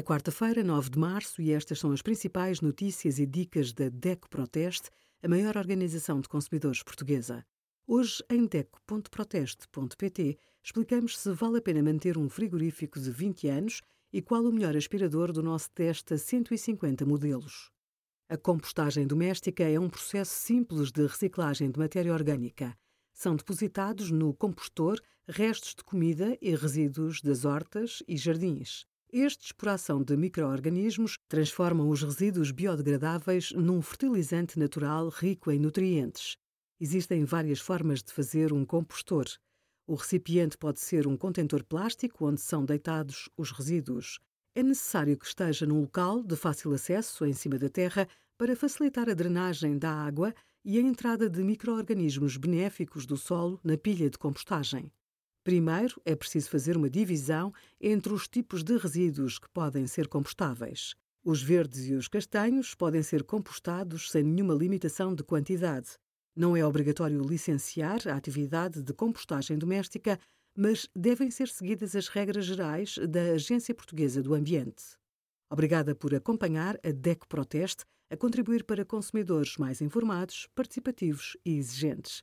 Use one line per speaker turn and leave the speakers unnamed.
É quarta-feira, 9 de março, e estas são as principais notícias e dicas da DECO Proteste, a maior organização de consumidores portuguesa. Hoje, em DECO.proteste.pt, explicamos se vale a pena manter um frigorífico de 20 anos e qual o melhor aspirador do nosso teste a 150 modelos. A compostagem doméstica é um processo simples de reciclagem de matéria orgânica. São depositados no compostor restos de comida e resíduos das hortas e jardins. Estes, por ação de micro-organismos, transformam os resíduos biodegradáveis num fertilizante natural rico em nutrientes. Existem várias formas de fazer um compostor. O recipiente pode ser um contentor plástico onde são deitados os resíduos. É necessário que esteja num local de fácil acesso, em cima da terra, para facilitar a drenagem da água e a entrada de micro-organismos benéficos do solo na pilha de compostagem. Primeiro, é preciso fazer uma divisão entre os tipos de resíduos que podem ser compostáveis. Os verdes e os castanhos podem ser compostados sem nenhuma limitação de quantidade. Não é obrigatório licenciar a atividade de compostagem doméstica, mas devem ser seguidas as regras gerais da Agência Portuguesa do Ambiente. Obrigada por acompanhar a DEC Proteste a contribuir para consumidores mais informados, participativos e exigentes.